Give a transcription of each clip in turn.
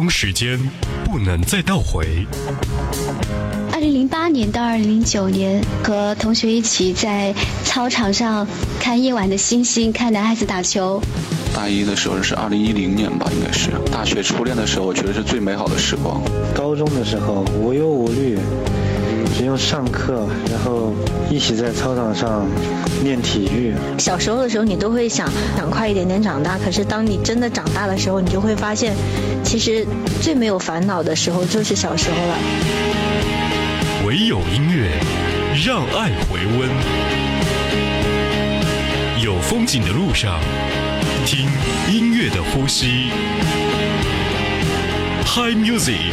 当时间不能再倒回。二零零八年到二零零九年，和同学一起在操场上看夜晚的星星，看男孩子打球。大一的时候是二零一零年吧，应该是大学初恋的时候，我觉得是最美好的时光。高中的时候无忧无虑，只用上课，然后一起在操场上练体育。小时候的时候，你都会想想快一点点长大，可是当你真的长大的时候，你就会发现，其实最没有烦恼的时候就是小时候了。唯有音乐，让爱回温。有风景的路上，听音乐的呼吸。Hi Music，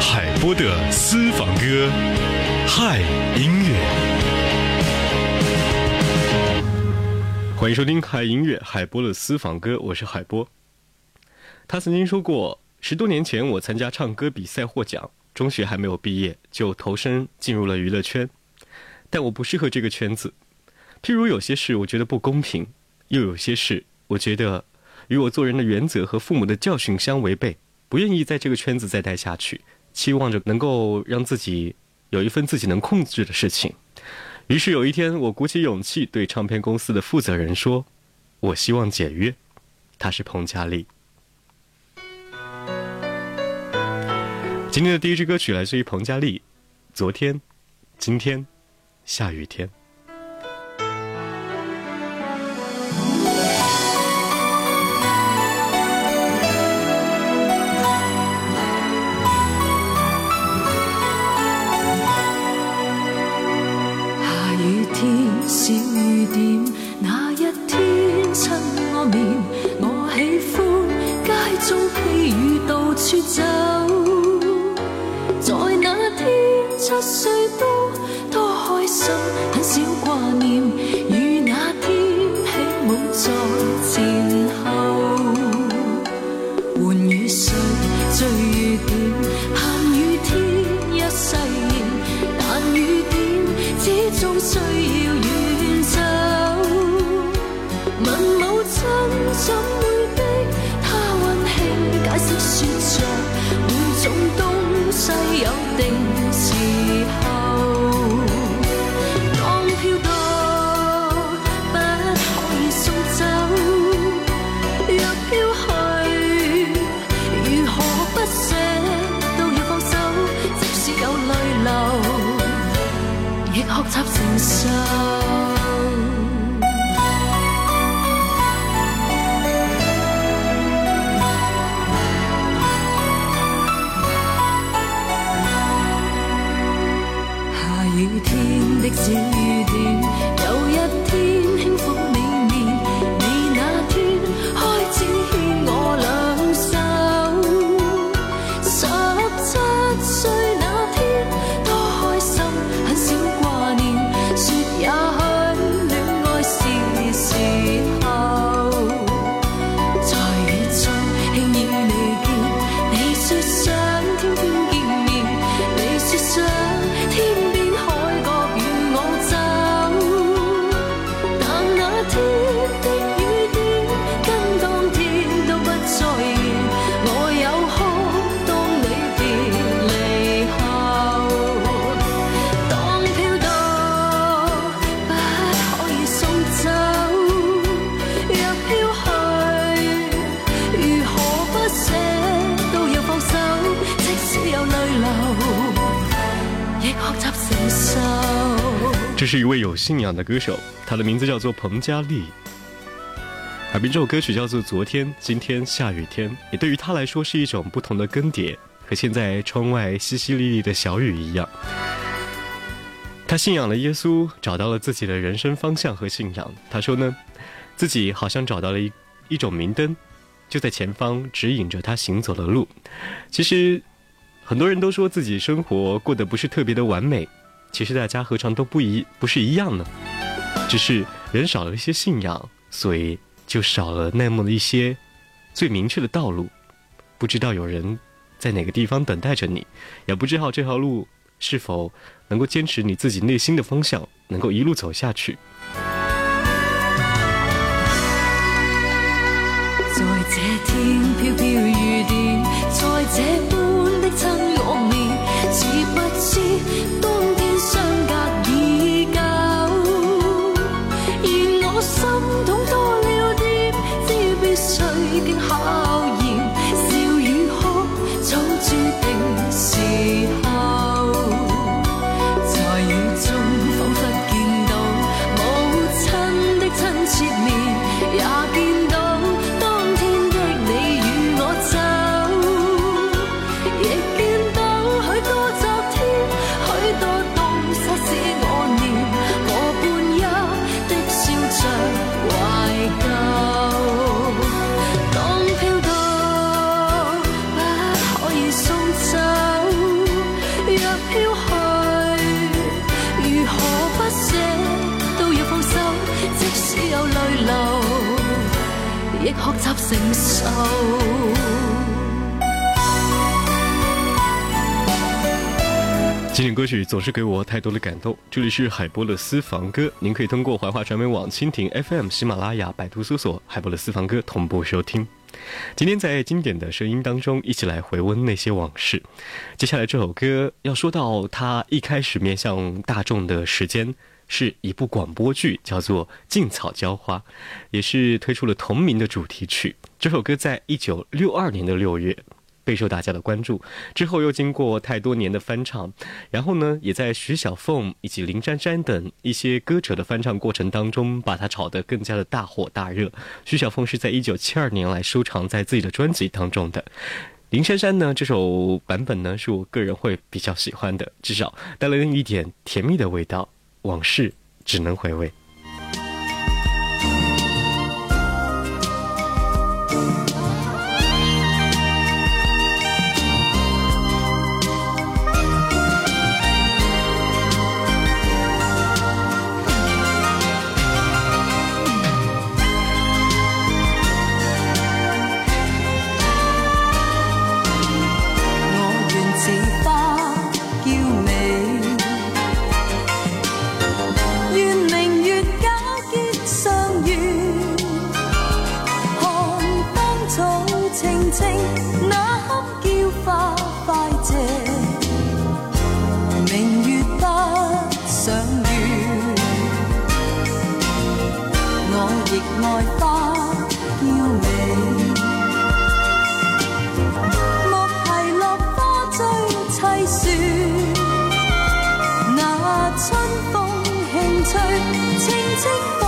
海波的私房歌。嗨音乐，欢迎收听海音乐海波的私房歌，我是海波。他曾经说过，十多年前我参加唱歌比赛获奖。中学还没有毕业就投身进入了娱乐圈，但我不适合这个圈子。譬如有些事我觉得不公平，又有些事我觉得与我做人的原则和父母的教训相违背，不愿意在这个圈子再待下去，期望着能够让自己有一份自己能控制的事情。于是有一天，我鼓起勇气对唱片公司的负责人说：“我希望解约。”他是彭佳丽。今天的第一支歌曲来自于彭佳丽，《昨天，今天，下雨天》。我，喜欢街中披雨到处走。在那天七岁多多开心，很少挂念。这是一位有信仰的歌手，他的名字叫做彭佳丽。耳边这首歌曲叫做《昨天、今天、下雨天》，也对于他来说是一种不同的更迭，和现在窗外淅淅沥沥的小雨一样。他信仰了耶稣，找到了自己的人生方向和信仰。他说呢，自己好像找到了一一种明灯，就在前方指引着他行走的路。其实，很多人都说自己生活过得不是特别的完美。其实大家何尝都不一不是一样呢？只是人少了一些信仰，所以就少了那么的一些最明确的道路。不知道有人在哪个地方等待着你，也不知道这条路是否能够坚持你自己内心的方向，能够一路走下去。在这天飘飘學習承受。经典歌曲总是给我太多的感动。这里是海波的私房歌，您可以通过怀化传媒网、蜻蜓 FM、喜马拉雅、百度搜索“海波的私房歌”同步收听。今天在经典的声音当中，一起来回温那些往事。接下来这首歌要说到它一开始面向大众的时间，是一部广播剧，叫做《劲草浇花》，也是推出了同名的主题曲。这首歌在一九六二年的六月。备受大家的关注，之后又经过太多年的翻唱，然后呢，也在徐小凤以及林珊珊等一些歌者的翻唱过程当中，把它炒得更加的大火大热。徐小凤是在一九七二年来收藏在自己的专辑当中的，林珊珊呢这首版本呢是我个人会比较喜欢的，至少带了一点甜蜜的味道，往事只能回味。輕吹，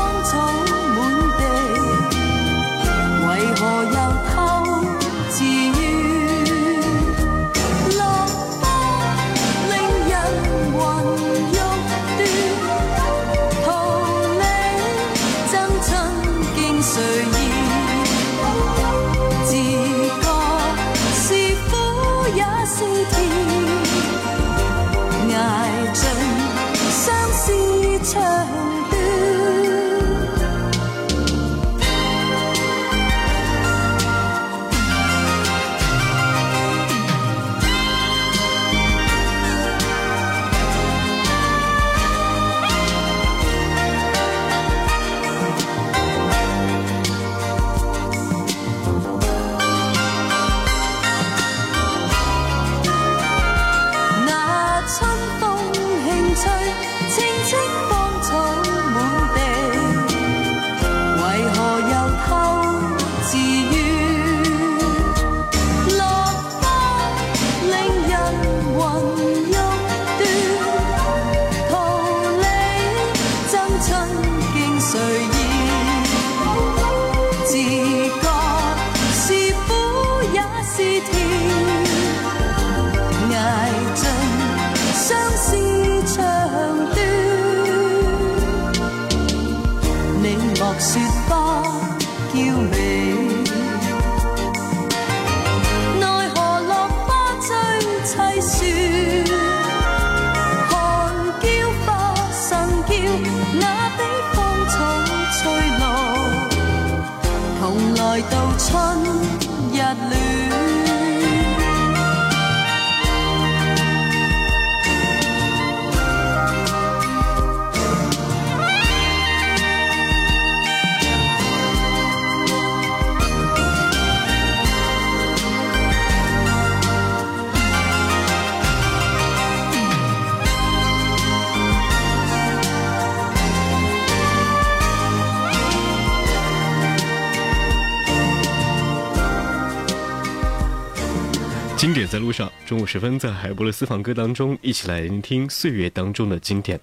路上，中午时分在海波的私房歌当中，一起来聆听岁月当中的经典。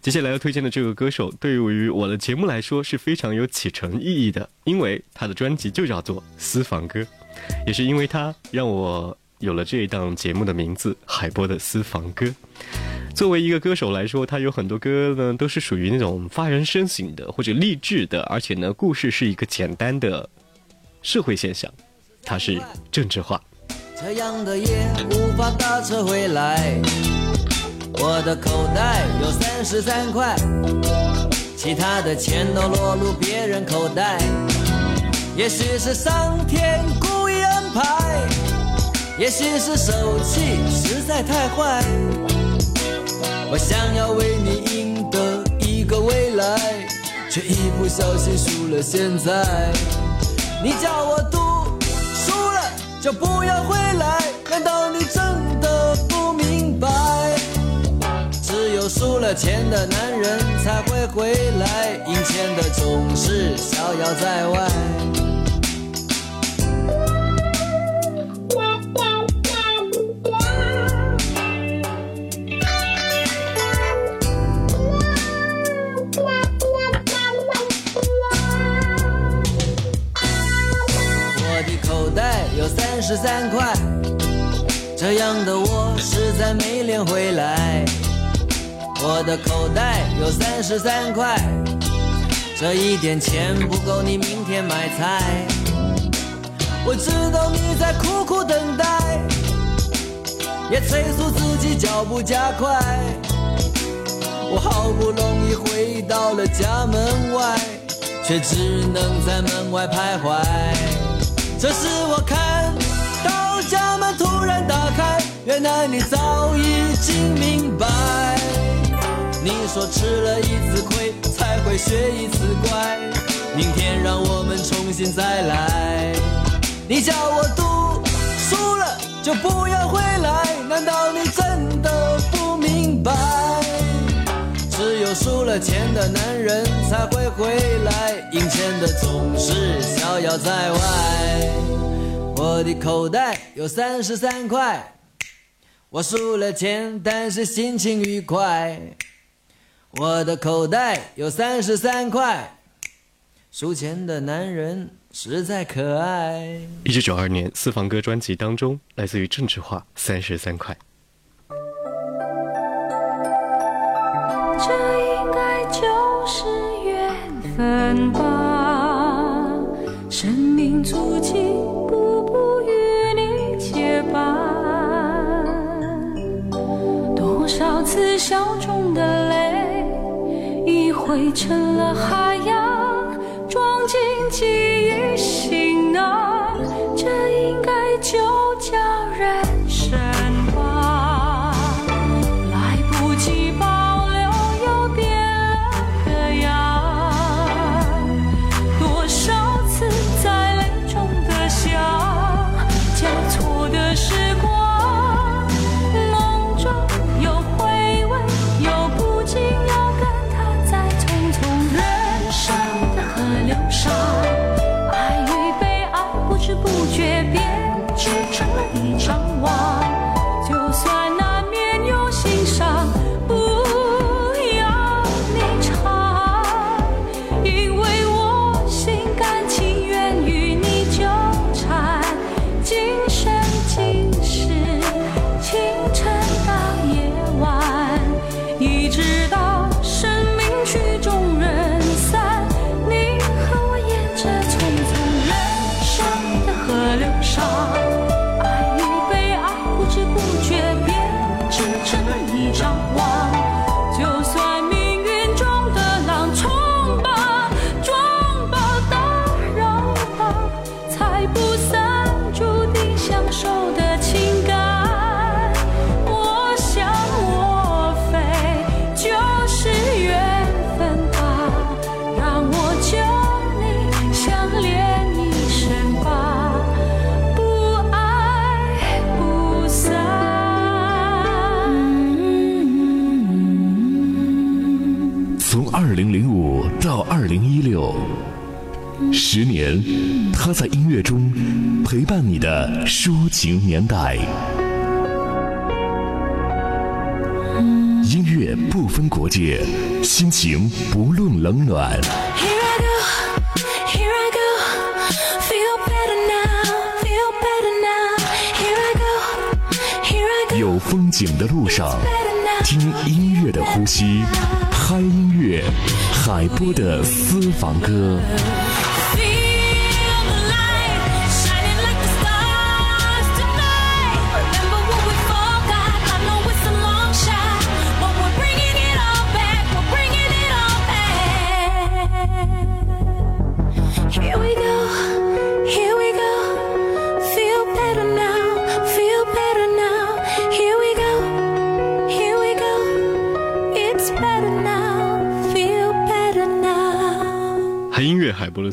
接下来要推荐的这个歌手，对于我的节目来说是非常有启程意义的，因为他的专辑就叫做《私房歌》，也是因为他让我有了这一档节目的名字——海波的私房歌。作为一个歌手来说，他有很多歌呢，都是属于那种发人深省的或者励志的，而且呢，故事是一个简单的社会现象，它是政治化。这样的夜无法打车回来，我的口袋有三十三块，其他的钱都落入别人口袋。也许是上天故意安排，也许是手气实在太坏。我想要为你赢得一个未来，却一不小心输了现在。你叫我赌，就不要回来，难道你真的不明白？只有输了钱的男人才会回来，赢钱的总是逍遥在外。三块，这样的我实在没脸回来。我的口袋有三十三块，这一点钱不够你明天买菜。我知道你在苦苦等待，也催促自己脚步加快。我好不容易回到了家门外，却只能在门外徘徊。这时我看突然打开，原来你早已经明白。你说吃了一次亏才会学一次乖，明天让我们重新再来。你叫我赌，输了就不要回来，难道你真的不明白？只有输了钱的男人才会回来，赢钱的总是逍遥在外。我的口袋有三十三块，我输了钱，但是心情愉快。我的口袋有三十三块，输钱的男人实在可爱。一九九二年私房歌专辑当中，来自于郑智化三十三块。这应该就是缘分吧，生命足迹此笑中的泪，已汇成了海洋，装进记忆。长十年，他在音乐中陪伴你的抒情年代。音乐不分国界，心情不论冷暖。有风景的路上，听音乐的呼吸，嗨音乐，海波的私房歌。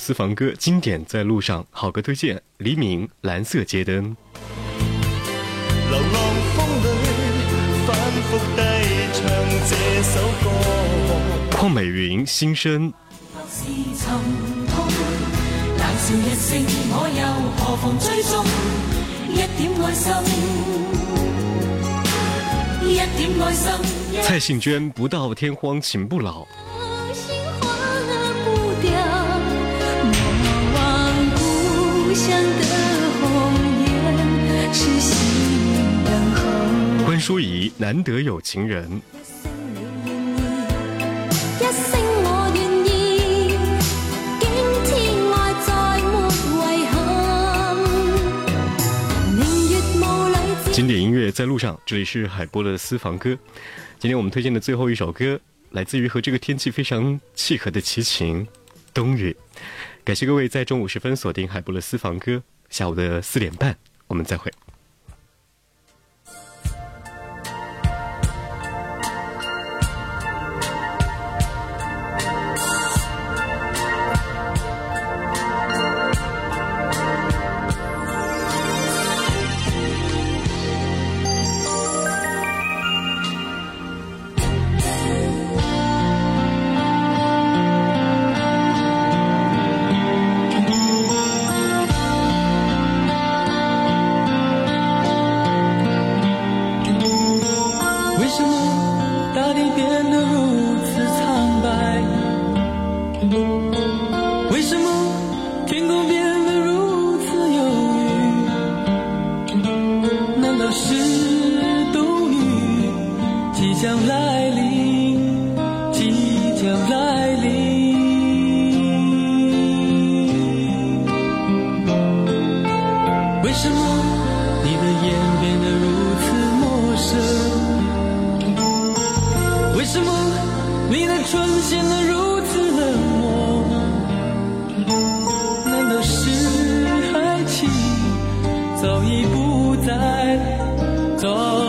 私房歌经典在路上，好歌推荐：黎明《蓝色街灯》。流浪风里反复地唱这首歌。邝美云心声。蔡幸娟不到天荒情不老。关淑怡，难得有情人。经典音乐在路上，这里是海波的私房歌。今天我们推荐的最后一首歌，来自于和这个天气非常契合的齐秦，《冬日》。感谢各位在中午时分锁定海波的私房歌，下午的四点半我们再会。爱走，